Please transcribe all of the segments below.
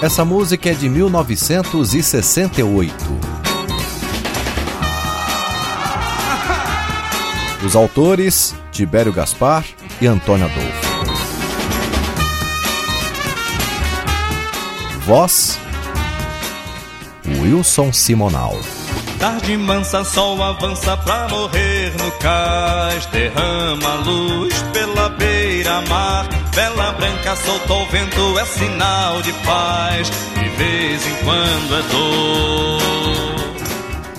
Essa música é de 1968. Os autores, Tibério Gaspar e Antônio Adolfo. Voz, Wilson Simonal. Tarde mansa, sol avança pra morrer no cais. Derrama luz pela beira-mar. Vela branca soltou o vento, é sinal de paz. De vez em quando é dor.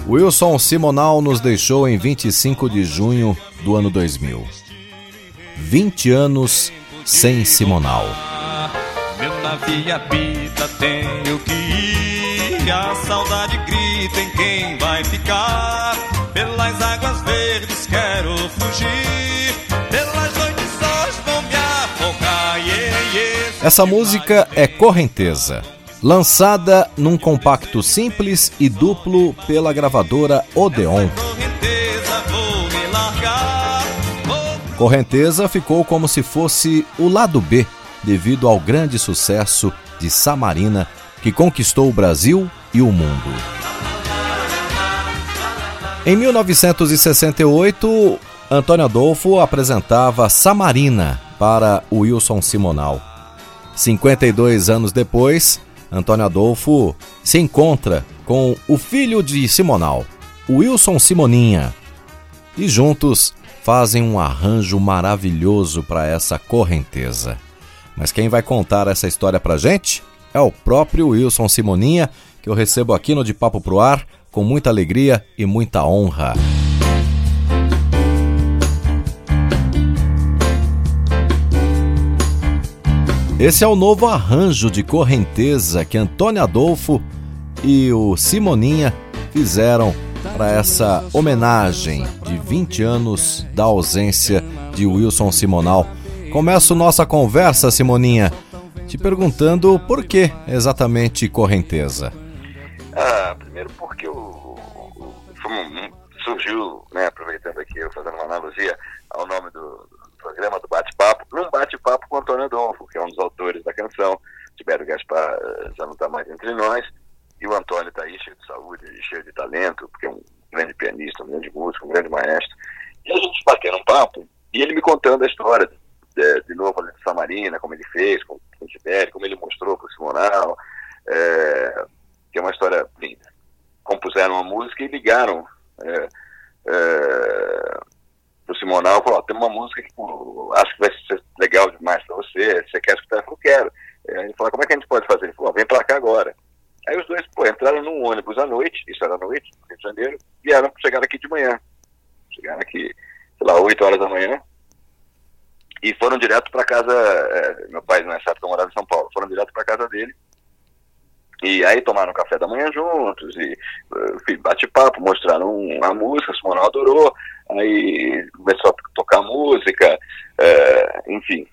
Wilson Simonal nos deixou em 25 de junho do ano 2000. 20 anos sem Simonal. Meu navio habita, tenho que ir. A saudade grita em quem vai ficar. Pelas águas verdes quero fugir. Essa música é Correnteza, lançada num compacto simples e duplo pela gravadora Odeon. Correnteza, ficou como se fosse o lado B, devido ao grande sucesso de Samarina, que conquistou o Brasil e o mundo. Em 1968, Antônio Adolfo apresentava Samarina para Wilson Simonal. 52 anos depois, Antônio Adolfo se encontra com o filho de Simonal, Wilson Simoninha, e juntos fazem um arranjo maravilhoso para essa correnteza. Mas quem vai contar essa história pra gente é o próprio Wilson Simoninha, que eu recebo aqui no De Papo Pro Ar com muita alegria e muita honra. Esse é o novo arranjo de correnteza que Antônio Adolfo e o Simoninha fizeram para essa homenagem de 20 anos da ausência de Wilson Simonal. Começo nossa conversa, Simoninha, te perguntando por que exatamente correnteza. Ah, primeiro porque o, o- um- surgiu, né, aproveitando aqui, fazendo uma analogia ao nome do, do programa do Bate-Papo, num bate-papo com Antônio Adolfo, que é um dos autores da canção. Tibério Gaspar eh, já não está mais entre nós, e o Antônio está aí cheio de saúde, cheio de talento, porque é um grande pianista, um grande músico, um grande maestro. E a gente batendo um papo, e ele me contando a história, de, de novo, de Samarina, como ele fez com, o Tibério, como ele mostrou para o Simonal, eh, que é uma história linda. Compuseram uma música e ligaram é, é, pro Simonal ó, tem uma música que acho que vai ser legal demais para você, você quer escutar? Eu falei, quero. É, ele falou, como é que a gente pode fazer? Ele falou, vem para cá agora. Aí os dois, pô, entraram num ônibus à noite, isso era à noite, no Rio de Janeiro, vieram, chegaram aqui de manhã. Chegaram aqui, sei lá, 8 horas da manhã, e foram direto para casa, é, meu pai nessa época morava em São Paulo, foram direto para casa dele, e aí tomaram café da manhã juntos, e eh, bate-papo, mostraram a música, o Simonal adorou, aí começou a tocar música, eh, enfim.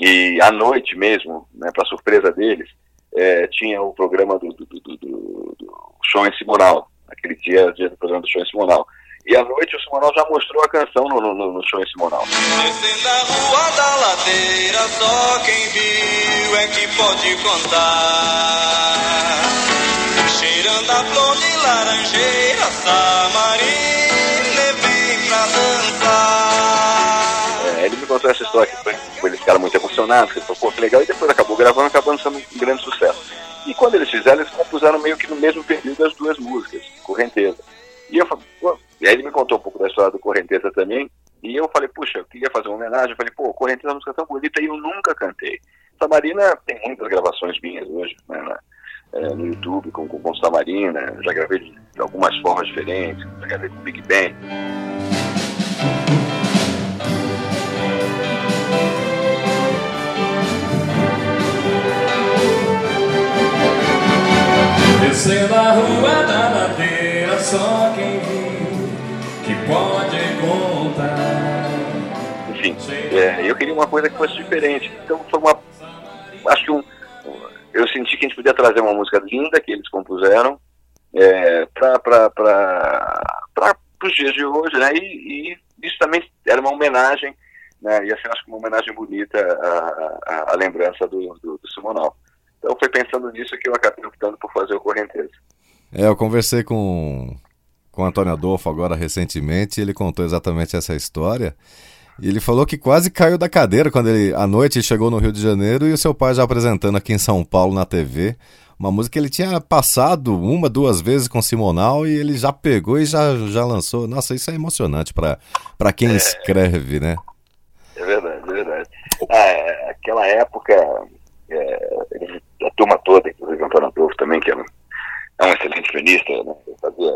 E à noite mesmo, né, para surpresa deles, eh, tinha o programa do, do, do, do, do Simonal, aquele dia, dia do programa do em Simonal. E à noite o Simonal já mostrou a canção no, no, no Show em Simonal. Descendo a rua da ladeira, só quem viu é que pode contar. Cheirando a flor de laranjeira, pra É, ele me contou essa história que eles ficaram muito emocionados, que ele falou, pô, que legal, e depois acabou gravando, acabando sendo um grande sucesso. E quando eles fizeram, eles compuseram meio que no mesmo período as duas músicas, Correnteza. E eu falei, e aí ele me contou um pouco da história do Correnteza também, e eu falei, puxa, eu queria fazer uma homenagem, eu falei, pô, Correnteza é uma música tão bonita e eu nunca cantei. Samarina tem muitas gravações minhas hoje, né, é, no YouTube com, com, com Samarina, já gravei de, de algumas formas diferentes, já gravei com Big Bang. Descendo a rua da ladeira, só quem viu que pode contar. Enfim, é, eu queria uma coisa que fosse diferente. Então foi uma. Acho que um, eu senti que a gente podia trazer uma música linda que eles compuseram é, para os dias de hoje, né? E, e, isso também era uma homenagem, né? E assim, acho que uma homenagem bonita à, à, à lembrança do, do, do Simonal. Então foi pensando nisso que eu acabei optando por fazer o Correnteza. É, eu conversei com, com o Antônio Adolfo agora recentemente, ele contou exatamente essa história. E ele falou que quase caiu da cadeira quando ele, à noite, chegou no Rio de Janeiro e o seu pai já apresentando aqui em São Paulo na TV. Uma música que ele tinha passado uma, duas vezes com Simonal e ele já pegou e já, já lançou. Nossa, isso é emocionante para quem é, escreve, né? É verdade, é verdade. Ah, aquela época, é, turma toda, inclusive o Antônio Adolfo também, que é um, é um excelente pianista, né? fazia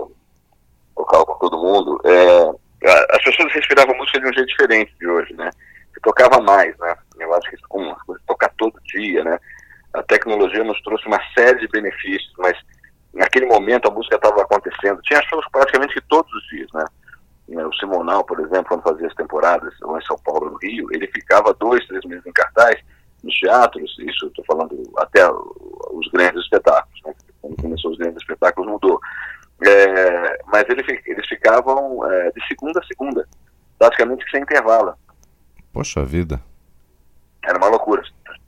vocal com todo mundo. É, as pessoas respiravam música de um jeito diferente de hoje, né? Se tocava mais, né? Eu acho que isso com tocar todo dia, né? A tecnologia nos trouxe uma série de benefícios, mas naquele momento a música estava acontecendo. Tinha shows praticamente todos os dias, né? O Simonal, por exemplo, quando fazia as temporadas, ou em São Paulo, no Rio, ele ficava dois, três meses em cartaz, teatros, isso estou falando até os grandes espetáculos, né? Quando começou os grandes espetáculos mudou. É, mas ele, eles ficavam é, de segunda a segunda, praticamente sem intervalo. Poxa vida. Era uma loucura.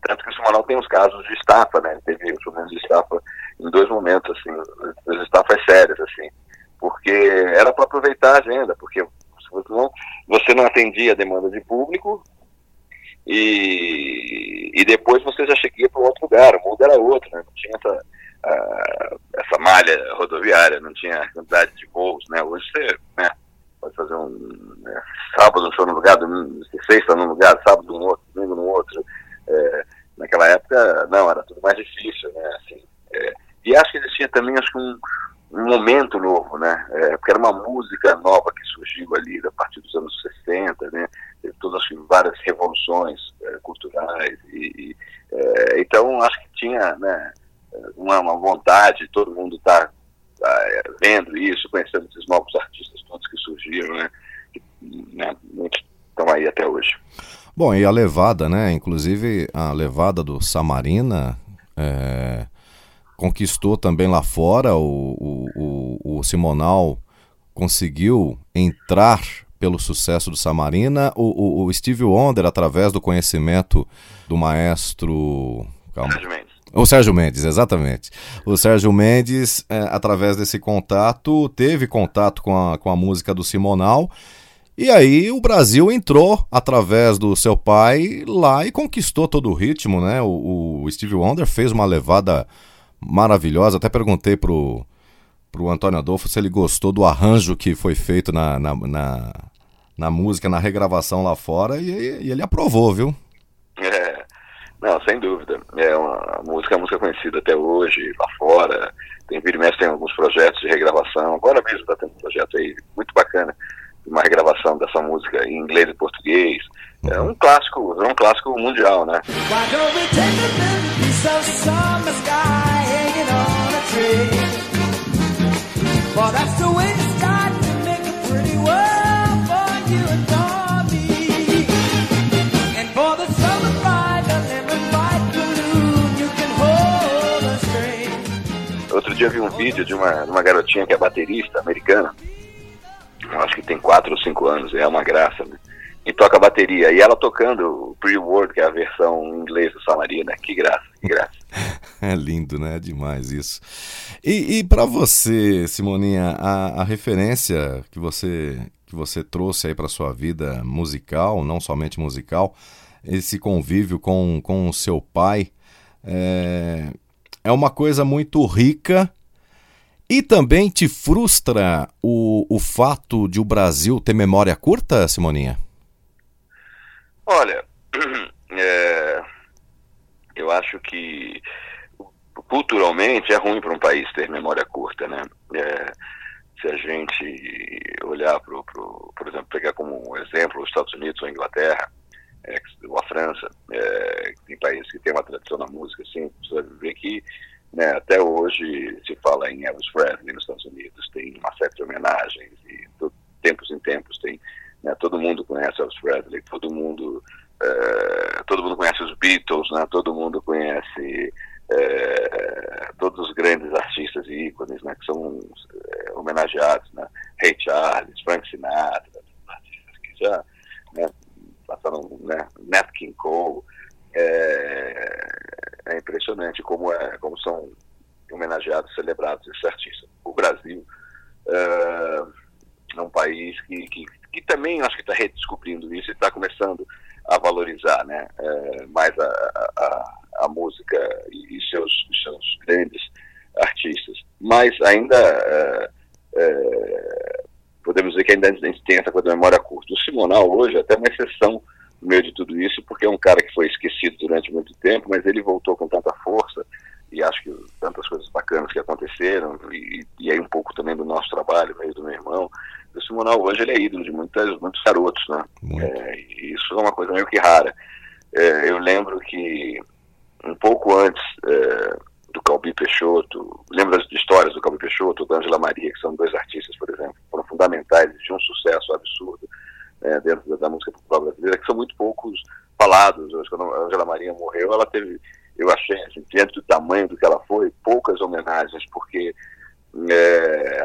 Tanto que o Simonal tem os casos de estafa, né? Teve os problemas de estafa em dois momentos, assim, duas estafas sérias, assim. Porque era para aproveitar a agenda, porque você não, você não atendia a demanda de público e, e depois você já cheguia para outro lugar, o mundo era outro, né? Não tinha essa uh, essa malha rodoviária, não tinha quantidade de voos, né? Hoje você né, pode fazer um né, sábado um show num lugar, sexta num lugar, sábado no outro, domingo no outro. É, naquela época, não, era tudo mais difícil, né? Assim, é, e acho que existia também acho um, um momento novo, né? É, porque era uma música nova que surgiu ali a partir dos anos 60, né? Teve todas as várias é, culturais e, e é, então acho que tinha, né? uma, uma vontade, todo mundo está tá, é, vendo isso, conhecendo esses novos artistas todos que surgiram, né? Que, né, estão aí até hoje. Bom, e a levada, né? Inclusive a levada do Samarina é, conquistou também lá fora. O, o, o, o, Simonal conseguiu entrar pelo sucesso do Samarina. O, o, Steve Wonder, através do conhecimento do maestro. Calma. O Sérgio Mendes, exatamente. O Sérgio Mendes, é, através desse contato, teve contato com a, com a música do Simonal. E aí o Brasil entrou através do seu pai lá e conquistou todo o ritmo, né? O, o Steve Wonder fez uma levada maravilhosa. Até perguntei pro, pro Antônio Adolfo se ele gostou do arranjo que foi feito na, na, na, na música, na regravação lá fora, e, e ele aprovou, viu? É, não, sem dúvida. É uma música, música conhecida até hoje, lá fora. Tem vira e tem alguns projetos de regravação. Agora mesmo está tendo um projeto aí muito bacana, uma regravação dessa música em inglês e português. É um clássico, é um clássico mundial, né? Outro dia eu vi um vídeo de uma, uma garotinha que é baterista americana, acho que tem 4 ou 5 anos, é uma graça, né? E toca bateria. E ela tocando o Pre-Word, que é a versão em inglês do Samarina. Que graça, que graça. é lindo, né? Demais isso. E, e para você, Simoninha, a, a referência que você, que você trouxe aí para sua vida musical, não somente musical, esse convívio com, com o seu pai, é, é uma coisa muito rica e também te frustra o, o fato de o Brasil ter memória curta, Simoninha? Olha, é, eu acho que culturalmente é ruim para um país ter memória curta, né? É, se a gente olhar para, por exemplo, pegar como exemplo os Estados Unidos ou a Inglaterra, é, ou a França, é, tem países que têm uma tradição na música, assim, você vai ver que Né? Até hoje se fala em Elvis Presley nos Estados Unidos, tem uma série de homenagens e tempos em tempos tem, né? todo mundo conhece Elvis Presley, todo mundo, uh, todo mundo conhece os Beatles, né? todo mundo conhece uh, todos os grandes artistas e ícones né? que são uh, homenageados, né? Ray Charles, Frank Sinatra, artistas que já né? passaram, né? Nat King Cole, é, é impressionante como, é, como são homenageados, celebrados esses artistas. O Brasil é, é um país que, que, que também acho que está redescobrindo isso e está começando a valorizar né, é, mais a, a, a, música e, seus, seus grandes artistas. Mas ainda é, é, podemos dizer que ainda a gente tem essa coisa da memória curta. O Simonal hoje é até uma exceção no meio de tudo isso, porque é um cara que foi esquecido durante muito tempo, mas ele voltou com tanta força e acho que tantas coisas bacanas que aconteceram e, e aí um pouco também do nosso trabalho, meio do meu irmão. O Simonal hoje ele é ídolo de muitas, muitos garotos, né? É, e isso é uma coisa meio que rara. É, eu lembro que um pouco antes é, do Calbi Peixoto, lembro das histórias do Calbi Peixoto, da Angela Maria, que são dois artistas, por exemplo, foram fundamentais, de um sucesso absurdo é, dentro da, música popular brasileira, que são muito poucos falados. Quando a Angela Maria morreu, ela teve, eu achei, assim, diante do tamanho do que ela foi, poucas homenagens, porque é,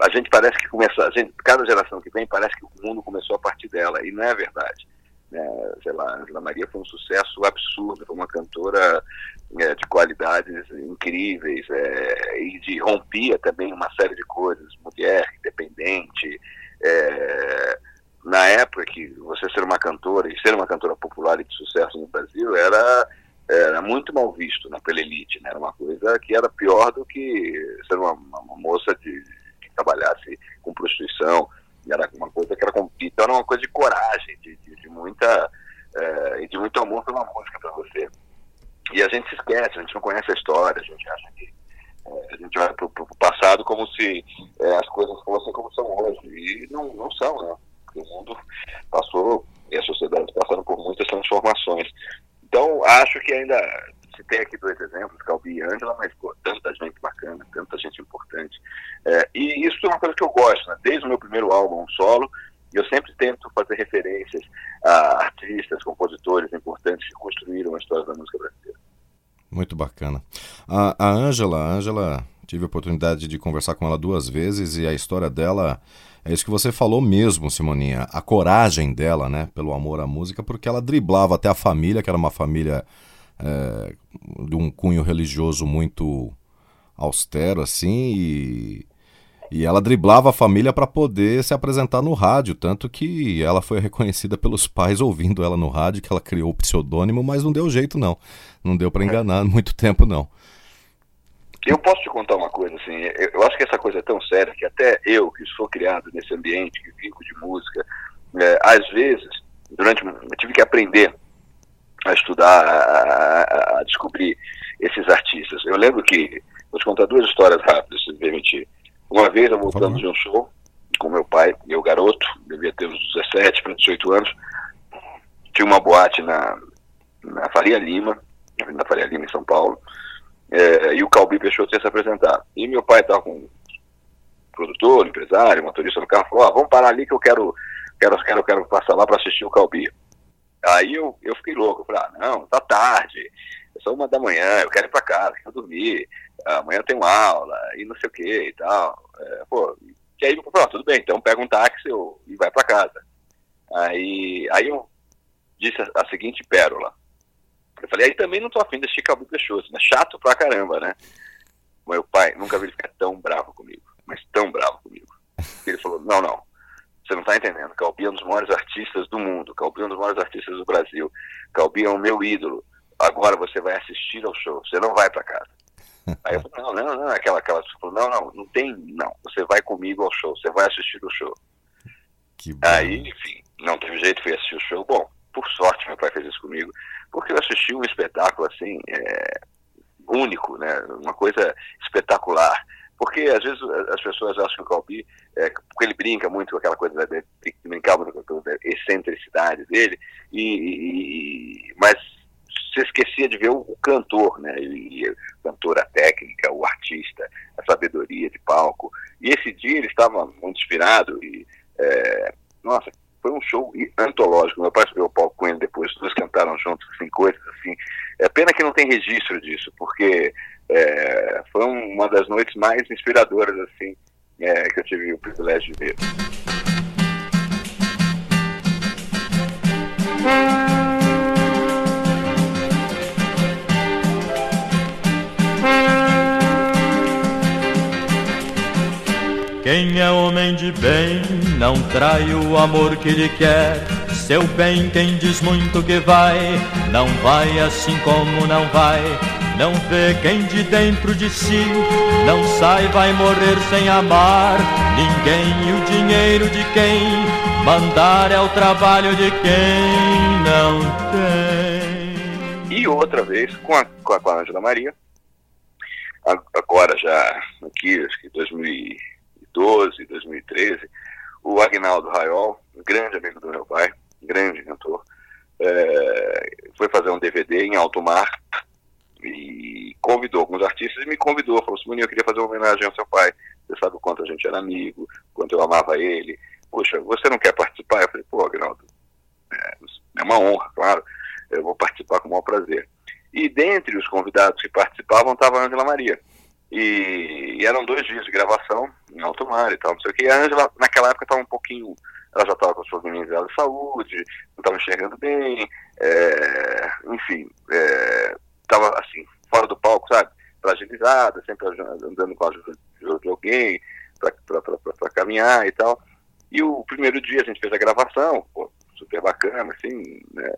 a gente parece que começa, a gente, cada geração que vem parece que o mundo começou a partir dela, e não é verdade. É, sei lá, Angela Maria foi um sucesso absurdo, foi uma cantora é, de qualidades incríveis é, e de rompia também uma série de coisas, mulher, independente, é, na época que você ser uma cantora e ser uma cantora popular e de sucesso no Brasil era, era muito mal visto né, pela elite, né? Era uma coisa que era pior do que ser uma, uma moça de, que trabalhasse com prostituição. Era uma coisa que era então era uma coisa de coragem, de, de, de muita é, de muito amor pela música para você. E a gente se esquece, a gente não conhece a história, a gente acha que é, a gente vai para o passado como se é, as coisas fossem como são hoje. E não, não são, né? o mundo passou e a sociedade passaram por muitas transformações. Então, acho que ainda se tem aqui dois exemplos, Calbi e Ângela, mas pô, tanta gente bacana, tanta gente importante. É, e isso é uma coisa que eu gosto, né? desde o meu primeiro álbum solo, eu sempre tento fazer referências a artistas, compositores importantes que construíram a história da música brasileira. Muito bacana. A Ângela, Ângela, tive a oportunidade de conversar com ela duas vezes e a história dela é isso que você falou mesmo, Simoninha. A coragem dela, né, pelo amor à música, porque ela driblava até a família, que era uma família é, de um cunho religioso muito austero, assim, e, e ela driblava a família para poder se apresentar no rádio, tanto que ela foi reconhecida pelos pais ouvindo ela no rádio, que ela criou o pseudônimo, mas não deu jeito, não. Não deu para enganar muito tempo, não. Eu posso te contar uma coisa, assim, eu acho que essa coisa é tão séria que até eu, que sou criado nesse ambiente, que vivo de música, é, às vezes, durante eu tive que aprender a estudar, a, a, descobrir esses artistas. Eu lembro que, vou te contar duas histórias rápidas, se me permitir. Uma vez eu voltando de um show com meu pai, meu garoto, devia ter uns 17 para 18 anos, tinha uma boate na, na Faria Lima, na Faria Lima, em São Paulo, é, e o Calbi Peixoto ia se apresentar. E meu pai estava com um produtor, empresário, motorista no carro, falou, ah, vamos parar ali que eu quero, quero, quero, quero passar lá para assistir o Calbi. Aí eu, eu fiquei louco, eu falei, ah, não, tá tarde, é só uma da manhã, eu quero ir para casa, quero dormir, amanhã eu tenho aula, e não sei o que e tal. É, pô, e aí eu falei, tudo bem, então pega um táxi eu, e vai para casa. Aí, aí eu disse a, a seguinte pérola, eu falei, aí também não tô afim desse Cabo Peixoto, né? Chato pra caramba, né? Meu pai, nunca vi ele ficar tão bravo comigo, mas tão bravo comigo. Ele falou, não, não, você não tá entendendo. Calbi é um dos maiores artistas do mundo, Calbi é um dos maiores artistas do Brasil, Calbi é o meu ídolo. Agora você vai assistir ao show, você não vai para casa. Aí eu falei, não, não, não, aquela, aquela, falou, não, não, não tem, não, você vai comigo ao show, você vai assistir o show. Aí, enfim, não teve jeito, fui assistir o show. Bom, por sorte meu pai fez isso comigo porque eu assisti um espetáculo assim é, único, né? Uma coisa espetacular. Porque às vezes as pessoas acham que o Calbi, é, porque ele brinca muito com aquela coisa da, da, brincava com a excentricidade dele, e, e, mas você esquecia de ver o, o cantor, né? E, e, cantor, a técnica, o artista, a sabedoria de palco. E esse dia ele estava muito inspirado e, é, nossa, foi um show antológico. Meu pai subiu o palco com ele depois, os dois cantaram juntos, assim, coisas assim. É pena que não tem registro disso, porque é, foi uma das noites mais inspiradoras, assim, é, que eu tive o privilégio de ver. Quem é homem de bem não trai o amor que lhe quer. Seu bem quem diz muito que vai, não vai assim como não vai. Não vê quem de dentro de si não sai, vai morrer sem amar ninguém. E o dinheiro de quem mandar é o trabalho de quem não tem. E outra vez com a, com a, com Maria, agora já aqui, acho que 2000 2012, 2013, o Agnaldo Raiol, grande amigo do meu pai, grande cantor, é, foi fazer um DVD em alto mar e convidou alguns artistas e me convidou, falou assim, eu queria fazer uma homenagem ao seu pai, você sabe o quanto a gente era amigo, quanto eu amava ele, poxa, você não quer participar? Eu falei, pô, Agnaldo, é, é uma honra, claro, eu vou participar com o maior prazer. E dentre os convidados que participavam estava a Angela Maria. E, e, eram dois dias de gravação em alto mar e tal, não sei o que. E a Angela, naquela época, estava um pouquinho. Ela já estava com probleminhas dela de saúde, não estava enxergando bem, é, enfim, estava é, assim, fora do palco, sabe? Fragilizada, sempre andando com a ajuda de alguém para caminhar e tal. E o primeiro dia a gente fez a gravação, pô, super bacana, assim, né?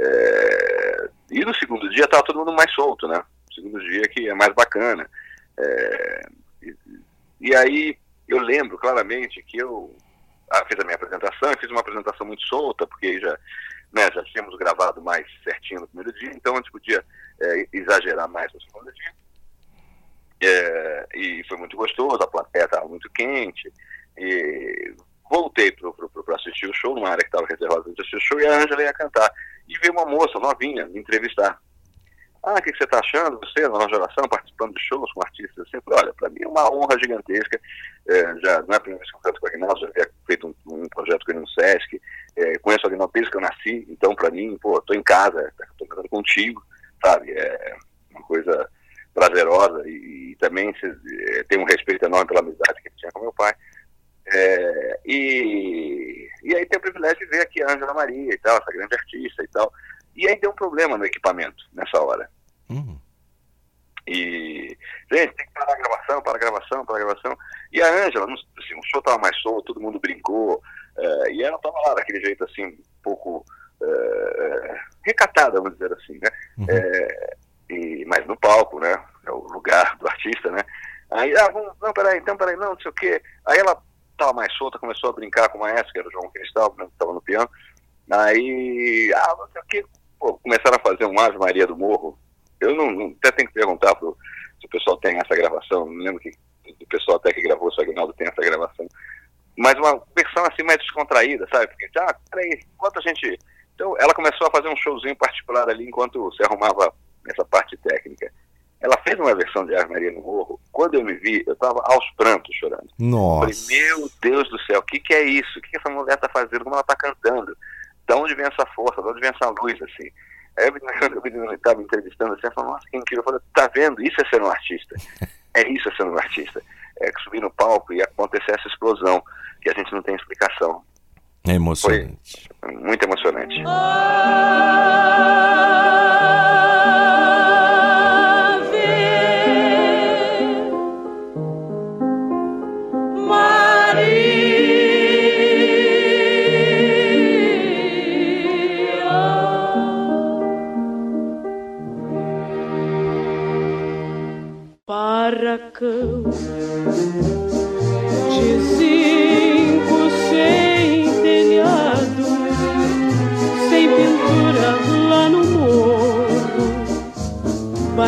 É, e no segundo dia estava todo mundo mais solto, né? segundo dia que é mais bacana. É, e, e, aí eu lembro claramente que eu ah, fiz a minha apresentação, eu fiz uma apresentação muito solta, porque já, né, já tínhamos gravado mais certinho no primeiro dia, então a gente podia é, exagerar mais no segundo dia. É, e foi muito gostoso, a plateia estava muito quente. E voltei para assistir o show, numa área que estava reservada para assistir o show, e a Ângela ia cantar. E veio uma moça novinha me entrevistar. Ah, o que você está achando? Você, nova geração, participando de shows com artistas assim? Falei, olha, para mim é uma honra gigantesca. É, já não é a primeira vez que eu canto com o Aguinaldo, já havia feito um, um, projeto com ele no Sesc. É, conheço o Aguinaldo desde que eu nasci, então para mim, pô, estou em casa, estou cantando contigo, sabe? É uma coisa prazerosa e, e também se, é, tem um respeito enorme pela amizade que ele tinha com meu pai. É, e, e aí tem o privilégio de ver aqui a Ângela Maria e tal, essa grande artista e tal. E aí deu um problema no equipamento nessa hora. Uhum. E, gente, tem que parar a gravação, parar a gravação, parar a gravação. E a Ângela, assim, o show estava mais solto, todo mundo brincou, uh, e ela estava lá daquele jeito assim, um pouco uh, recatada, vamos dizer assim, né? Uhum. É, e, mas no palco, né? É o lugar do artista, né? Aí, ah, vamos, não, peraí, então, peraí, não, não sei o quê. Aí ela estava mais solta, começou a brincar com o maestro, que era o João Cristal, que estava no piano. Aí, ah, não sei o quê, pô, começaram a fazer um Ave Maria do Morro. Eu não, não até tenho que perguntar pro, se o pessoal tem essa gravação, não lembro que o pessoal até que gravou o Aguinaldo tem essa gravação. Mas uma versão assim mais descontraída, sabe? Porque, ah, peraí, enquanto a gente. Então, ela começou a fazer um showzinho particular ali enquanto se arrumava essa parte técnica. Ela fez uma versão de Ave Maria no Morro. Quando eu me vi, eu estava aos prantos chorando. Nossa. Falei, meu Deus do céu, o que, que é isso? O que, que essa mulher está fazendo? Como ela está cantando? De onde vem essa força, de onde vem essa luz, assim. Aí o menino estava me entrevistando assim, falou, nossa, que incrível. Eu falei, tá vendo? Isso é ser um artista. É isso é ser um artista. É subir no palco e acontecer essa explosão, que a gente não tem explicação. É emocionante. Foi muito emocionante. barracão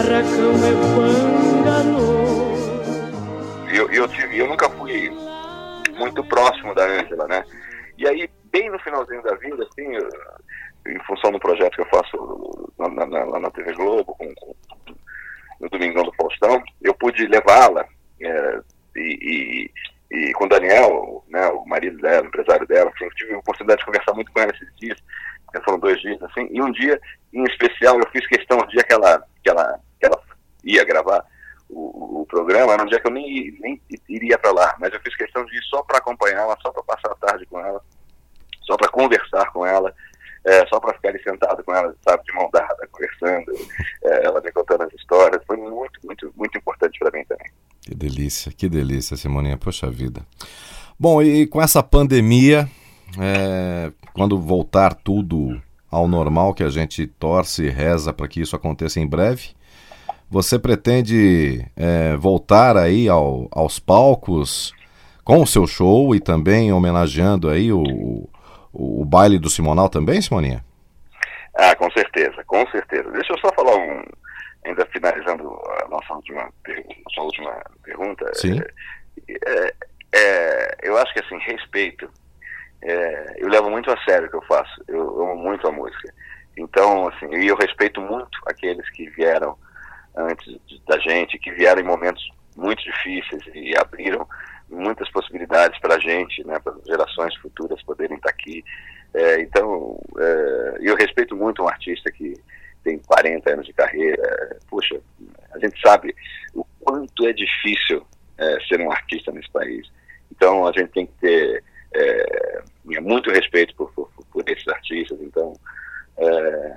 Barracão é. Eu, eu, tive, eu nunca fui muito próximo da Ângela, né? E aí, bem no finalzinho da vida, assim, em função do projeto que eu faço na, na, lá na TV Globo, com, com, no Domingão do Faustão, eu pude levá-la é, e, e, e, com o Daniel, né, o marido dela, o empresário dela, assim, eu tive a oportunidade de conversar muito com ela esses dias, foram dois dias, assim, e um dia, em especial, eu fiz questão, o dia que ia gravar o, o programa, era um dia que eu nem, nem iria para lá, mas eu fiz questão de ir só para acompanhá-la, só para passar a tarde com ela, só para conversar com ela, é, só para ficar ali sentado com ela, sabe, de mão dada, conversando, é, ela me contando as histórias, foi muito, muito, muito importante para mim também. Que delícia, que delícia, Simoninha, poxa vida. Bom, e com essa pandemia, é, quando voltar tudo ao normal, que a gente torce e reza para que isso aconteça em breve, você pretende é, voltar aí ao, aos palcos com o seu show e também homenageando aí o, o, o baile do Simonal também, Simoninha? Ah, com certeza, com certeza. Deixa eu só falar um, ainda finalizando a nossa última, nossa última pergunta. Sim. É, é, eu acho que assim, respeito é, eu levo muito a sério o que eu faço. Eu amo muito a música. Então, assim, e eu respeito muito aqueles que vieram antes da gente, que vieram em momentos muito difíceis e abriram muitas possibilidades para a gente, né, para gerações futuras poderem estar aqui. É, então, é, eu respeito muito um artista que tem 40 anos de carreira. Puxa, a gente sabe o quanto é difícil é, ser um artista nesse país. Então, a gente tem que ter é, muito respeito por, por, por, esses artistas, então é,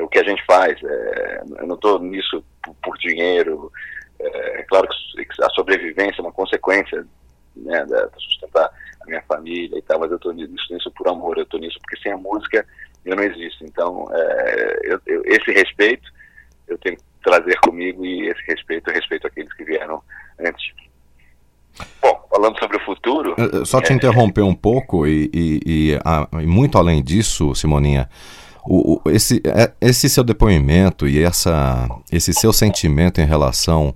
o que a gente faz, é, eu não estou nisso por, por dinheiro, é, é claro que a sobrevivência é uma consequência né, da, sustentar a minha família e tal, mas eu estou nisso, nisso por amor, eu estou nisso porque sem a música eu não existo, então é, eu, eu, esse respeito eu tenho que trazer comigo e esse respeito eu respeito aqueles que vieram antes. Bom, falando sobre o futuro. Só te é... interromper um pouco e, e, e, a, e, muito além disso, Simoninha. O, o, esse, é, esse seu depoimento e essa, esse seu sentimento em relação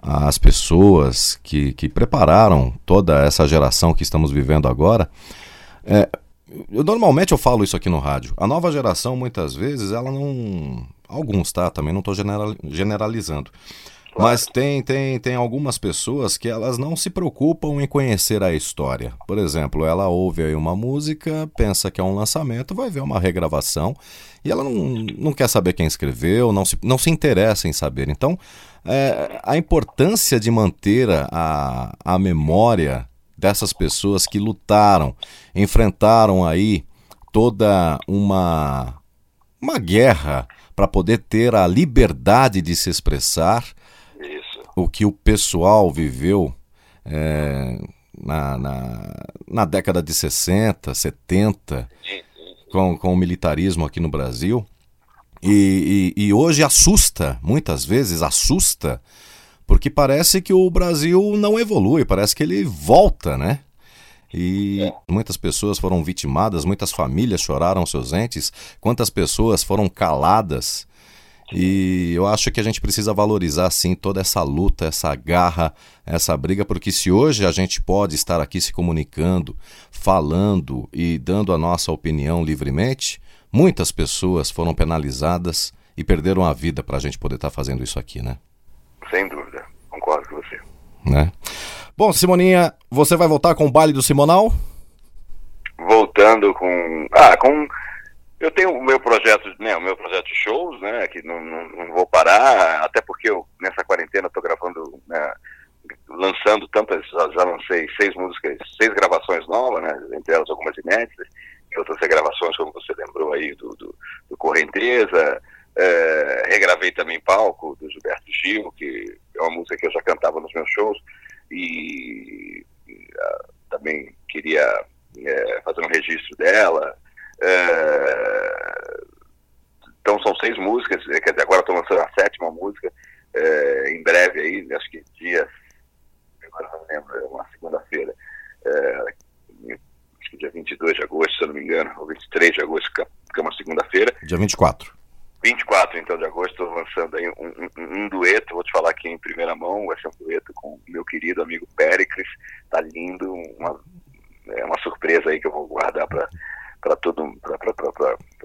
às pessoas que, que prepararam toda essa geração que estamos vivendo agora. É, eu, normalmente eu falo isso aqui no rádio. A nova geração, muitas vezes, ela não. Alguns, tá? Também não estou generalizando. Mas tem, tem, tem algumas pessoas que elas não se preocupam em conhecer a história. Por exemplo, ela ouve aí uma música, pensa que é um lançamento, vai ver uma regravação e ela não, não quer saber quem escreveu, não se, não se interessa em saber. Então, é, a importância de manter a, a memória dessas pessoas que lutaram, enfrentaram aí toda uma, uma guerra para poder ter a liberdade de se expressar o que o pessoal viveu é, na, na, na, década de 60, 70, com, com o militarismo aqui no Brasil. E, e, e hoje assusta, muitas vezes assusta, porque parece que o Brasil não evolui, parece que ele volta, né? E é. muitas pessoas foram vitimadas, muitas famílias choraram seus entes, quantas pessoas foram caladas e eu acho que a gente precisa valorizar sim toda essa luta, essa garra, essa briga, porque se hoje a gente pode estar aqui se comunicando, falando e dando a nossa opinião livremente, muitas pessoas foram penalizadas e perderam a vida para a gente poder estar fazendo isso aqui, né? Sem dúvida, concordo com você. Né? Bom, Simoninha, você vai voltar com o baile do Simonal? Voltando com. Ah, com eu tenho o meu projeto, né, o meu projeto de shows, né, que não, não, não vou parar, até porque eu nessa quarentena estou gravando, né, lançando tantas, já lancei seis músicas, seis gravações novas, né, entre elas algumas inéditas, e outras regravações, como você lembrou aí, do, do, do Correnteza, é, regravei também Palco, do Gilberto Gil, que é uma música que eu já cantava nos meus shows, e, uh, também queria é, fazer um registro dela, então são seis músicas, quer dizer, agora estou lançando a sétima música, é, em breve aí, acho que dia, agora não lembro, é uma segunda-feira, é, acho que dia 22 de agosto, se eu não me engano, ou 23 de agosto, que é uma segunda-feira. Dia 24. 24, então, de agosto, estou lançando aí um, um, um, dueto, vou te falar aqui em primeira mão, vai ser um dueto com meu querido amigo Péricles, tá lindo, uma, é uma surpresa aí que eu vou guardar para para todo,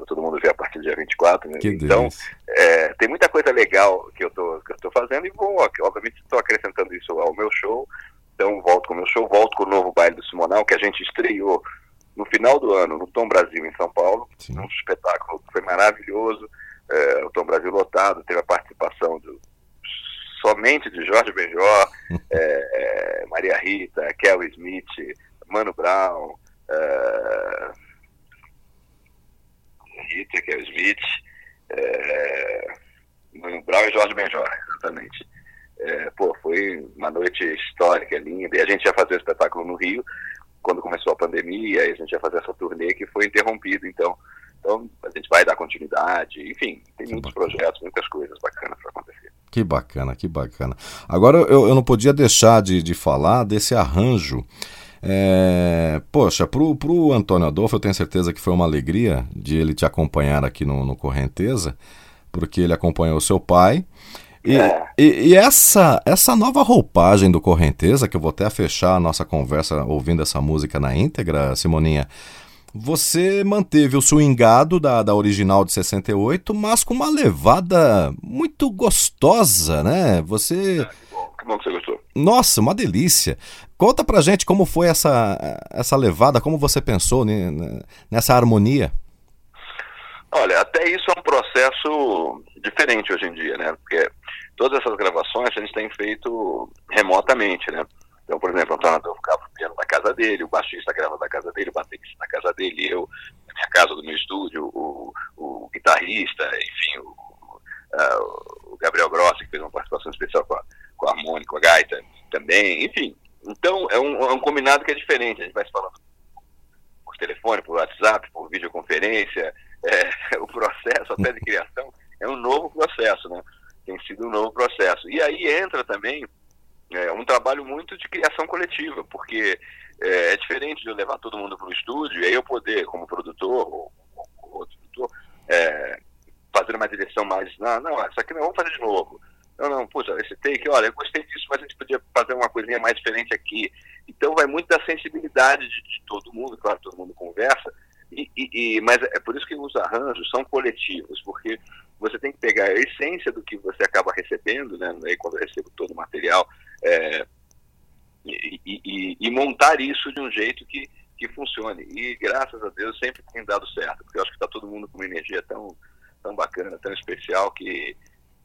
todo mundo ver a partir quarta, dia 24. Né? Que então, é, tem muita coisa legal que eu tô, que eu tô fazendo e vou, obviamente, estou acrescentando isso ao meu show. Então, volto com o meu show, volto com o novo baile do Simonal, que a gente estreou no final do ano no Tom Brasil, em São Paulo. Sim. Um espetáculo que foi maravilhoso. É, o Tom Brasil lotado, teve a participação do, somente de Jorge Benjor, é, é, Maria Rita, Kel Smith, Mano Brown, é, Rita, Kel Smith, é, Mano Brown e Jorge Benjor, exatamente. É, pô, foi uma noite histórica, linda, e a gente ia fazer o espetáculo no Rio, quando começou a pandemia, e a gente ia fazer essa turnê que foi interrompido, então, então a gente vai dar continuidade, enfim, tem muitos projetos, muitas coisas bacanas para acontecer. Que bacana, que bacana. Agora eu, eu não podia deixar de, de falar desse arranjo. É, poxa, pro, pro Antônio Adolfo, eu tenho certeza que foi uma alegria de ele te acompanhar aqui no, no Correnteza, porque ele acompanhou seu pai. E, É. e, e essa, essa nova roupagem do Correnteza, que eu vou até fechar a nossa conversa ouvindo essa música na íntegra, Simoninha, você manteve o swingado da, da original de 68, mas com uma levada muito gostosa, né? Você. Que bom, que bom que você gostou. Nossa, uma delícia. Conta pra gente como foi essa, essa levada, como você pensou ne- nessa harmonia. Olha, até isso é um processo diferente hoje em dia, né? Porque todas essas gravações a gente tem feito remotamente, né? Então, por exemplo, o Antônio o piano da casa dele, o baixista grava da casa dele, o baterista da casa dele, eu na minha casa, do meu estúdio, o, o guitarrista, enfim, o, ah, o Gabriel Grossi, que fez uma participação especial com a, com a harmônica, a gaita também, enfim. Então, é um, é um combinado que é diferente, a gente vai se falando por telefone, por WhatsApp, por videoconferência, é, o processo até de criação é um novo processo, né? Tem sido um novo processo. E aí entra também é, um trabalho muito de criação coletiva, porque é, é diferente de eu levar todo mundo para o estúdio e aí eu poder, como produtor ou, ou outro produtor, é, fazer uma direção mais, não, não, isso aqui não, vamos fazer de novo. Não, não, puxa, esse take, olha, eu gostei disso, mas a gente podia fazer uma coisinha mais diferente aqui. Então vai muito da sensibilidade de, de todo mundo, claro, todo mundo conversa, e, e- e- mas é por isso que os arranjos são coletivos, porque você tem que pegar a essência do que você acaba recebendo, né? Aí quando eu recebo todo o material, é, e, e- e- montar isso de um jeito que, que funcione. E graças a Deus sempre tem dado certo, porque eu acho que está todo mundo com uma energia tão, tão bacana, tão especial, que,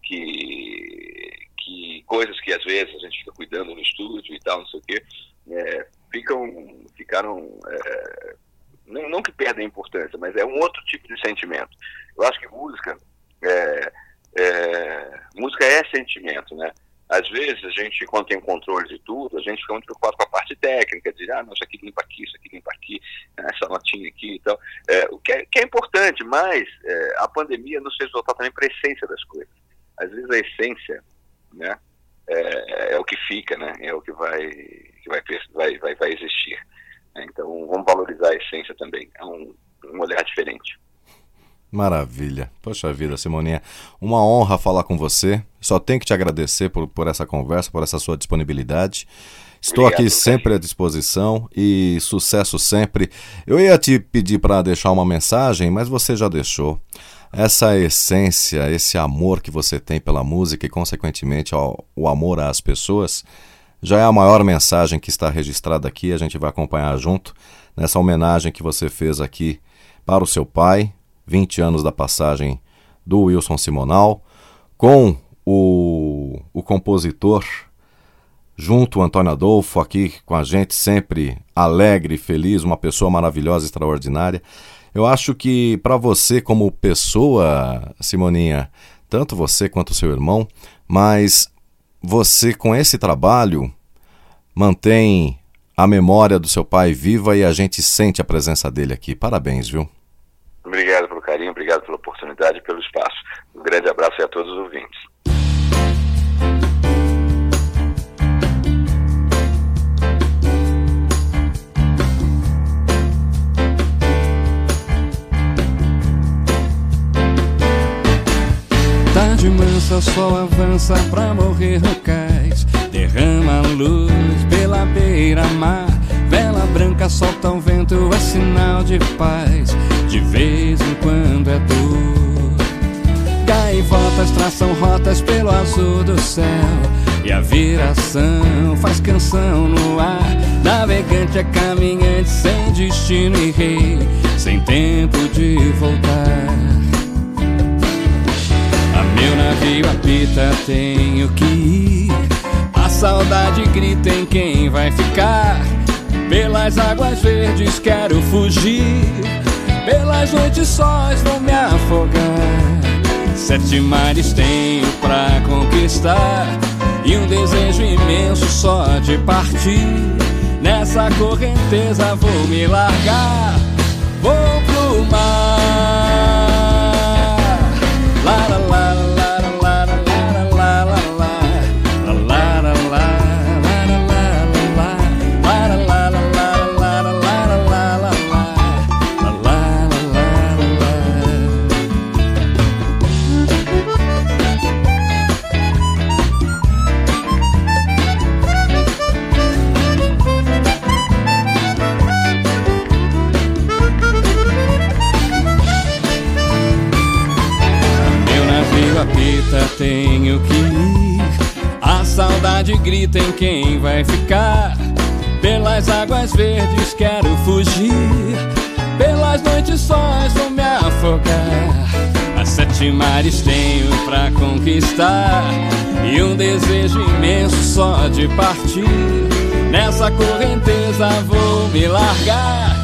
que, que coisas que às vezes a gente fica cuidando no estúdio e tal, não sei o quê, é, ficam, ficaram. é, não, não que perdem importância, mas é um outro tipo de sentimento. Eu acho que música é, é, música é sentimento, né? Às vezes a gente, quando tem controle de tudo, a gente fica muito preocupado com a parte técnica, de ah, não, isso aqui limpa aqui, isso aqui limpa aqui, ah, essa notinha aqui e tal. É, o que é, que é importante, mas é, a pandemia nos fez voltar também para a essência das coisas. Às vezes a essência, né, é, é o que fica, né? É o que vai, que vai, vai, vai, vai existir. Então vamos valorizar a essência também. É um, um olhar diferente. Maravilha. Poxa vida, Simoninha. Uma honra falar com você. Só tenho que te agradecer por, por essa conversa, por essa sua disponibilidade. Estou Obrigado, aqui sempre à disposição e sucesso sempre. Eu ia te pedir para deixar uma mensagem, mas você já deixou. Essa essência, esse amor que você tem pela música e, consequentemente, ao, o amor às pessoas, já é a maior mensagem que está registrada aqui. A gente vai acompanhar junto nessa homenagem que você fez aqui para o seu pai, 20 anos da passagem do Wilson Simonal, com o, o compositor junto Antônio Adolfo aqui com a gente, sempre alegre, feliz, uma pessoa maravilhosa, extraordinária. Eu acho que para você como pessoa, Simoninha, tanto você quanto seu irmão, mas você com esse trabalho mantém a memória do seu pai viva e a gente sente a presença dele aqui. Parabéns, viu? Obrigado pelo carinho, obrigado pela oportunidade pelo espaço. Um grande abraço a todos os ouvintes. Tarde mansa, o sol avança pra morrer no cais. Derrama a luz pela beira-mar. Vela branca solta o vento, é sinal de paz. De vez em quando é dor. Gaivotas traçam rotas pelo azul do céu. E a viração faz canção no ar. Navegante é caminhante sem destino e rei, sem tempo de voltar. A meu navio apita, tenho que ir. A saudade grita em quem vai ficar. Pelas águas verdes quero fugir. Pelas noites sós vou me afogar. Sete mares tenho pra conquistar. E um desejo imenso só de partir. Nessa correnteza vou me largar. Vou pro mar. Lá, lá, lá. Saudade grita em quem vai ficar. Pelas águas verdes quero fugir. Pelas noites sós vou me afogar. As sete mares tenho pra conquistar. E um desejo imenso só de partir. Nessa correnteza vou me largar.